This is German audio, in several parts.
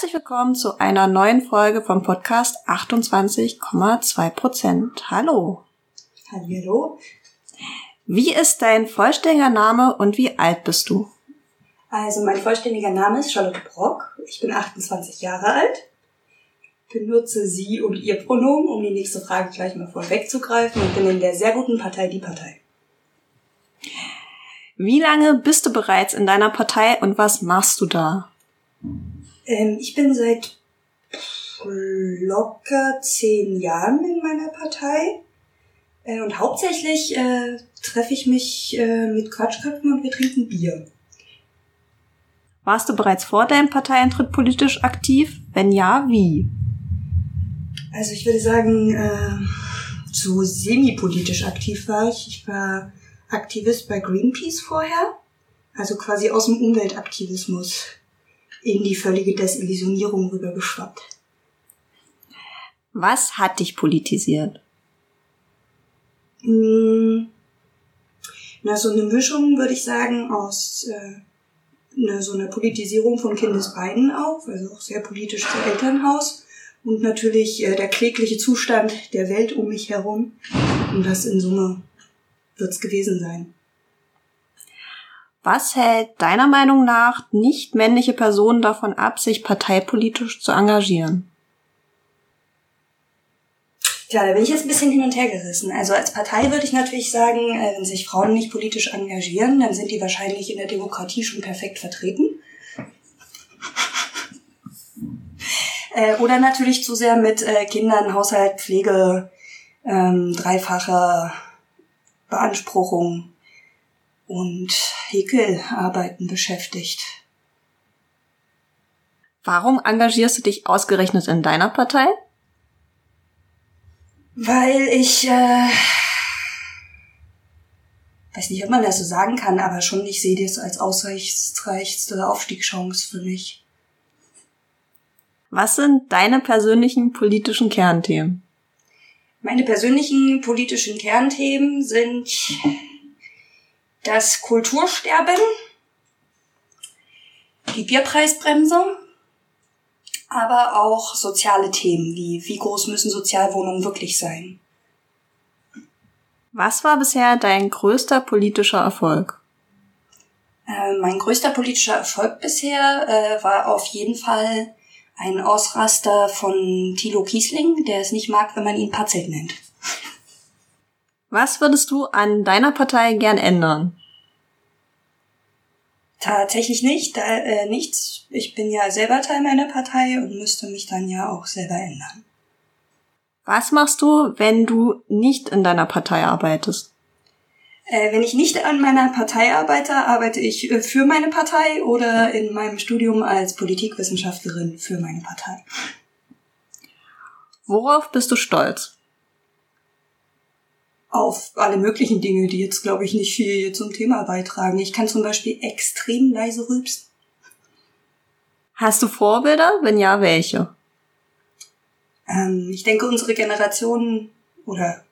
Herzlich willkommen zu einer neuen Folge vom Podcast 28,2 Prozent. Hallo. Hallo. Wie ist dein vollständiger Name und wie alt bist du? Also mein vollständiger Name ist Charlotte Brock. Ich bin 28 Jahre alt. Benutze sie und ihr Pronomen, um die nächste Frage gleich mal vorwegzugreifen und bin in der sehr guten Partei die Partei. Wie lange bist du bereits in deiner Partei und was machst du da? Ähm, ich bin seit locker zehn Jahren in meiner Partei. Äh, und hauptsächlich äh, treffe ich mich äh, mit Quatschköpfen und wir trinken Bier. Warst du bereits vor deinem Parteieintritt politisch aktiv? Wenn ja, wie? Also ich würde sagen, äh, so semi-politisch aktiv war ich. Ich war Aktivist bei Greenpeace vorher, also quasi aus dem Umweltaktivismus in die völlige Desillusionierung rübergeschwappt. Was hat dich politisiert? Hm, na, so eine Mischung, würde ich sagen, aus äh, ne, so einer Politisierung von Kindesbeinen auch, also auch sehr politisch zu Elternhaus und natürlich äh, der klägliche Zustand der Welt um mich herum. Und das in Summe wird's gewesen sein. Was hält deiner Meinung nach nicht männliche Personen davon ab, sich parteipolitisch zu engagieren? Tja, da bin ich jetzt ein bisschen hin und her gerissen. Also als Partei würde ich natürlich sagen, äh, wenn sich Frauen nicht politisch engagieren, dann sind die wahrscheinlich in der Demokratie schon perfekt vertreten. Äh, oder natürlich zu sehr mit äh, Kindern, Haushalt, Pflege, ähm, dreifacher Beanspruchung und Häkelarbeiten beschäftigt. Warum engagierst du dich ausgerechnet in deiner Partei? Weil ich, äh, weiß nicht, ob man das so sagen kann, aber schon, ich sehe das als ausreichste Aufstiegschance für mich. Was sind deine persönlichen politischen Kernthemen? Meine persönlichen politischen Kernthemen sind das Kultursterben, die Bierpreisbremse, aber auch soziale Themen wie wie groß müssen Sozialwohnungen wirklich sein. Was war bisher dein größter politischer Erfolg? Äh, mein größter politischer Erfolg bisher äh, war auf jeden Fall ein Ausraster von Thilo Kiesling, der es nicht mag, wenn man ihn Patzelt nennt. Was würdest du an deiner Partei gern ändern? Tatsächlich nicht, da, äh, nichts. Ich bin ja selber Teil meiner Partei und müsste mich dann ja auch selber ändern. Was machst du, wenn du nicht in deiner Partei arbeitest? Äh, wenn ich nicht an meiner Partei arbeite, arbeite ich äh, für meine Partei oder in meinem Studium als Politikwissenschaftlerin für meine Partei. Worauf bist du stolz? Auf alle möglichen Dinge, die jetzt, glaube ich, nicht viel zum Thema beitragen. Ich kann zum Beispiel extrem leise rülpsen. Hast du Vorbilder? Wenn ja, welche? Ähm, ich denke, unsere Generation oder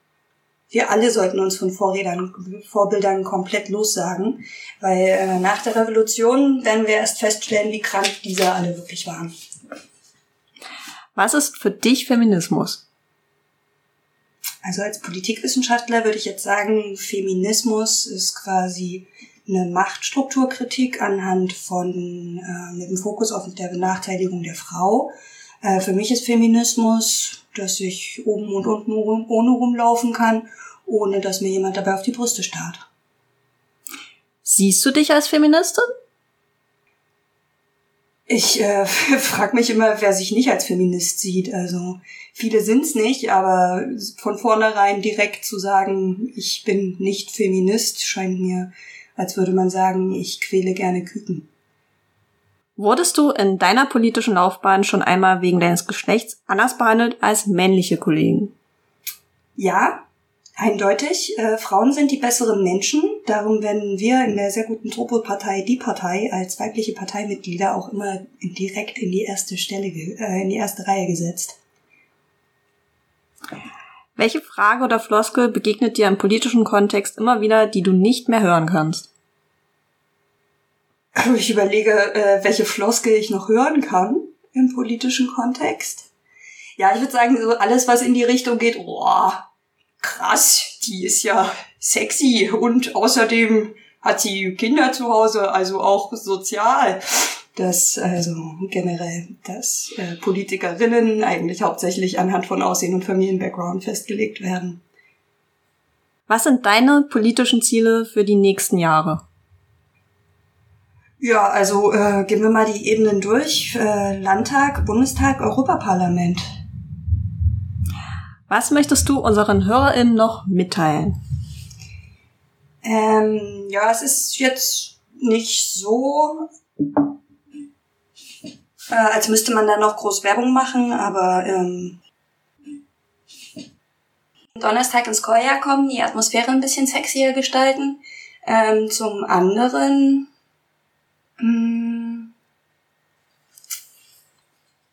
wir alle sollten uns von Vorredern, Vorbildern komplett lossagen, weil äh, nach der Revolution werden wir erst feststellen, wie krank diese alle wirklich waren. Was ist für dich Feminismus? Also als Politikwissenschaftler würde ich jetzt sagen, Feminismus ist quasi eine Machtstrukturkritik anhand von äh, mit dem Fokus auf der Benachteiligung der Frau. Äh, für mich ist Feminismus, dass ich oben und unten ohne rumlaufen kann, ohne dass mir jemand dabei auf die Brüste starrt. Siehst du dich als Feministin? Ich äh, frage mich immer, wer sich nicht als Feminist sieht. Also viele sind's nicht, aber von vornherein direkt zu sagen, ich bin nicht Feminist, scheint mir, als würde man sagen, ich quäle gerne Küken. Wurdest du in deiner politischen Laufbahn schon einmal wegen deines Geschlechts anders behandelt als männliche Kollegen? Ja, Eindeutig, äh, Frauen sind die besseren Menschen. Darum werden wir in der sehr guten Tropo-Partei, die Partei, als weibliche Parteimitglieder auch immer direkt in die erste Stelle, äh, in die erste Reihe gesetzt. Welche Frage oder Floskel begegnet dir im politischen Kontext immer wieder, die du nicht mehr hören kannst? Ich überlege, äh, welche Floskel ich noch hören kann. im politischen Kontext. Ja, ich würde sagen, so alles, was in die Richtung geht, oh, krass, die ist ja sexy und außerdem hat sie Kinder zu Hause, also auch sozial. Dass also generell, dass äh, Politikerinnen eigentlich hauptsächlich anhand von Aussehen und Familienbackground festgelegt werden. Was sind deine politischen Ziele für die nächsten Jahre? Ja, also äh, gehen wir mal die Ebenen durch. Äh, Landtag, Bundestag, Europaparlament. Was möchtest du unseren HörerInnen noch mitteilen? Ähm, ja, es ist jetzt nicht so, äh, als müsste man da noch groß Werbung machen, aber ähm, Donnerstag ins Chorjahr kommen, die Atmosphäre ein bisschen sexier gestalten. Ähm, zum anderen, mh,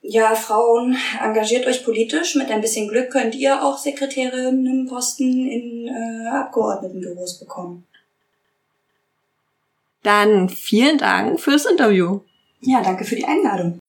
ja, Frauen, engagiert euch politisch. Mit ein bisschen Glück könnt ihr auch Sekretärinnenposten in äh, Abgeordnetenbüros bekommen. Dann vielen Dank fürs Interview. Ja, danke für die Einladung.